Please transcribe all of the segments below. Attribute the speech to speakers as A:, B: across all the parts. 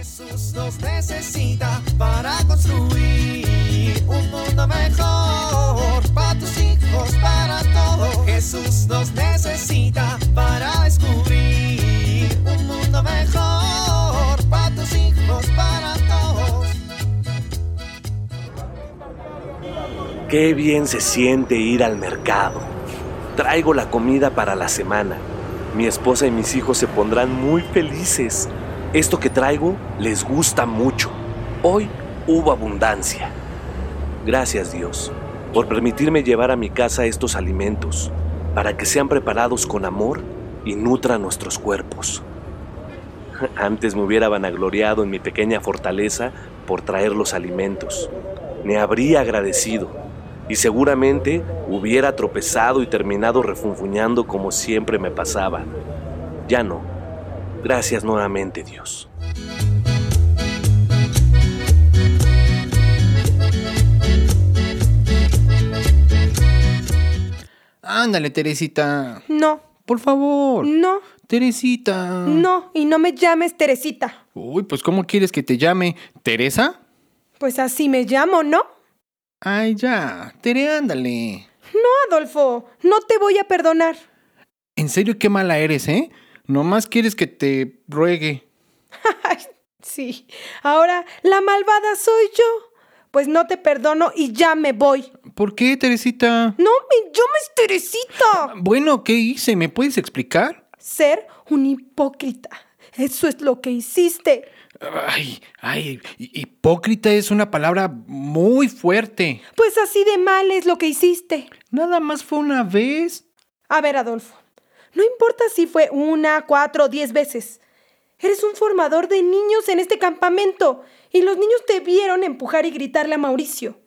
A: Jesús nos necesita para construir un mundo mejor para tus hijos, para todos. Jesús nos necesita para descubrir un mundo mejor para tus hijos, para todos.
B: Qué bien se siente ir al mercado. Traigo la comida para la semana. Mi esposa y mis hijos se pondrán muy felices. Esto que traigo les gusta mucho. Hoy hubo abundancia. Gracias Dios por permitirme llevar a mi casa estos alimentos para que sean preparados con amor y nutran nuestros cuerpos. Antes me hubiera vanagloriado en mi pequeña fortaleza por traer los alimentos. Me habría agradecido y seguramente hubiera tropezado y terminado refunfuñando como siempre me pasaba. Ya no. Gracias nuevamente, Dios.
C: Ándale, Teresita.
D: No,
C: Por favor.
D: no,
C: Teresita.
D: no, y no me llames Teresita.
C: Uy, pues ¿cómo quieres que te llame? ¿Teresa?
D: Pues así me llamo, ¿no?
C: Ay, ya. Tere, ándale.
D: No, Adolfo, no te voy a perdonar.
C: En serio, qué mala eres, ¿eh? Nomás quieres que te ruegue.
D: Sí, ahora la malvada soy yo. Pues no te perdono y ya me voy.
C: ¿Por qué, Teresita?
D: No me llames Teresita.
C: Bueno, ¿qué hice? ¿Me puedes explicar?
D: Ser un hipócrita. Eso es lo que hiciste.
C: Ay, ay, hi- hipócrita es una palabra muy fuerte.
D: Pues así de mal es lo que hiciste.
C: Nada más fue una vez.
D: A ver, Adolfo, no importa si fue una, cuatro o diez veces. Eres un formador de niños en este campamento y los niños te vieron empujar y gritarle a Mauricio.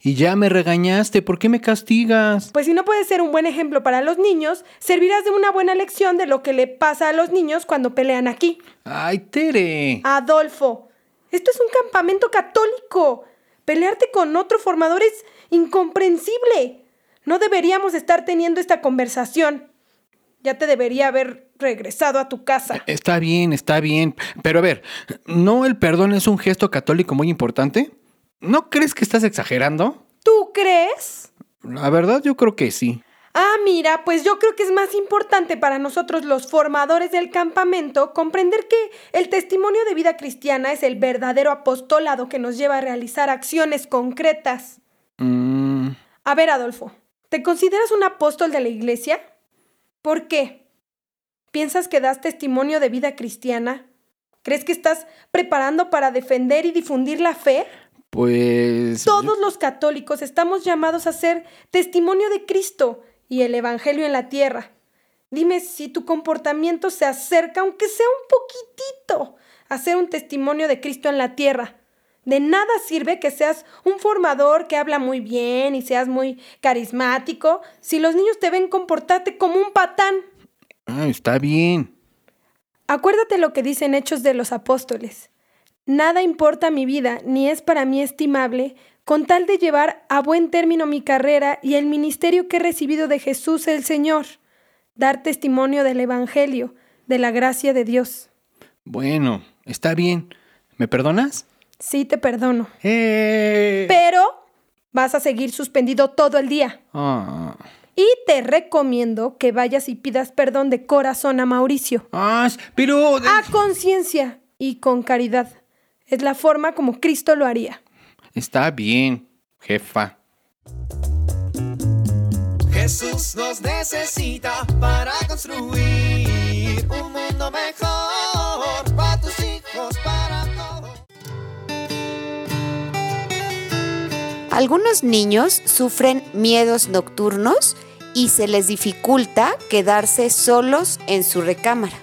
C: Y ya me regañaste, ¿por qué me castigas?
D: Pues si no puedes ser un buen ejemplo para los niños, servirás de una buena lección de lo que le pasa a los niños cuando pelean aquí.
C: Ay, Tere.
D: Adolfo, esto es un campamento católico. Pelearte con otro formador es incomprensible. No deberíamos estar teniendo esta conversación. Ya te debería haber regresado a tu casa.
C: Está bien, está bien. Pero a ver, ¿no el perdón es un gesto católico muy importante? ¿No crees que estás exagerando?
D: ¿Tú crees?
C: La verdad, yo creo que sí.
D: Ah, mira, pues yo creo que es más importante para nosotros los formadores del campamento comprender que el testimonio de vida cristiana es el verdadero apostolado que nos lleva a realizar acciones concretas.
C: Mm,
D: A ver, Adolfo, ¿te consideras un apóstol de la iglesia? ¿Por qué? ¿Piensas que das testimonio de vida cristiana? ¿Crees que estás preparando para defender y difundir la fe?
C: pues...
D: Todos los católicos estamos llamados a ser testimonio de Cristo y el Evangelio en la tierra. Dime si tu comportamiento se acerca, aunque sea un poquitito, a ser un testimonio de Cristo en la tierra. De nada sirve que seas un formador que habla muy bien y seas muy carismático si los niños te ven comportarte como un patán.
C: Ah, está bien.
D: Acuérdate lo que dicen Hechos de los Apóstoles. Nada importa mi vida, ni es para mí estimable, con tal de llevar a buen término mi carrera y el ministerio que he recibido de Jesús el Señor, dar testimonio del Evangelio, de la gracia de Dios.
C: Bueno, está bien. ¿Me perdonas?
D: Sí, te perdono.
C: ¡Eh!
D: Pero vas a seguir suspendido todo el día.
C: Ah.
D: Y te recomiendo que vayas y pidas perdón de corazón a Mauricio.
C: Ah, pero...
D: A conciencia y con caridad. Es la forma como Cristo lo haría.
C: Está bien, jefa.
A: Jesús nos necesita para construir un mundo mejor
E: Algunos niños sufren miedos nocturnos y se les dificulta quedarse solos en su recámara.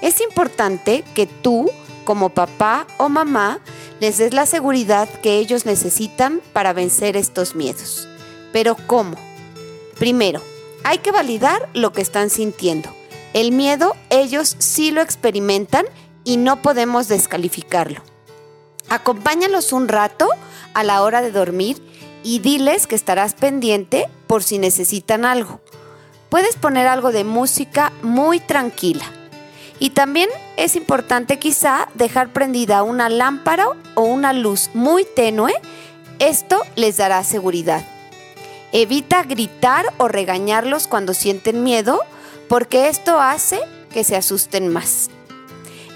E: Es importante que tú, como papá o mamá, les des la seguridad que ellos necesitan para vencer estos miedos. Pero ¿cómo? Primero, hay que validar lo que están sintiendo. El miedo ellos sí lo experimentan y no podemos descalificarlo. Acompáñalos un rato a la hora de dormir y diles que estarás pendiente por si necesitan algo. Puedes poner algo de música muy tranquila Y también es importante quizá dejar prendida una lámpara o una luz muy tenue. Esto les dará seguridad. Evita gritar o regañarlos cuando sienten miedo porque esto hace que se asusten más.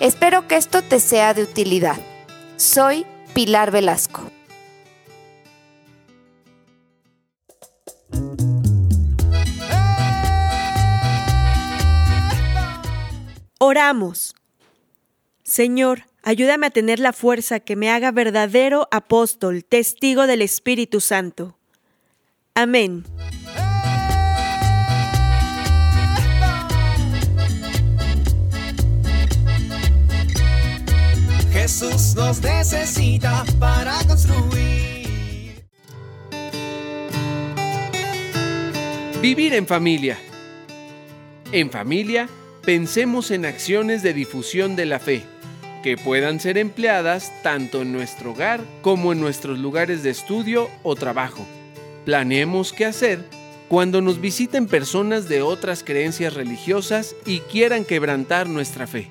E: Espero que esto te sea de utilidad. Soy Pilar Velasco.
F: Oramos. Señor, ayúdame a tener la fuerza que me haga verdadero apóstol, testigo del Espíritu Santo. Amén.
A: Jesús nos necesita para construir.
G: Vivir en familia. En familia, pensemos en acciones de difusión de la fe, que puedan ser empleadas tanto en nuestro hogar como en nuestros lugares de estudio o trabajo. Planeemos qué hacer cuando nos visiten personas de otras creencias religiosas y quieran quebrantar nuestra fe.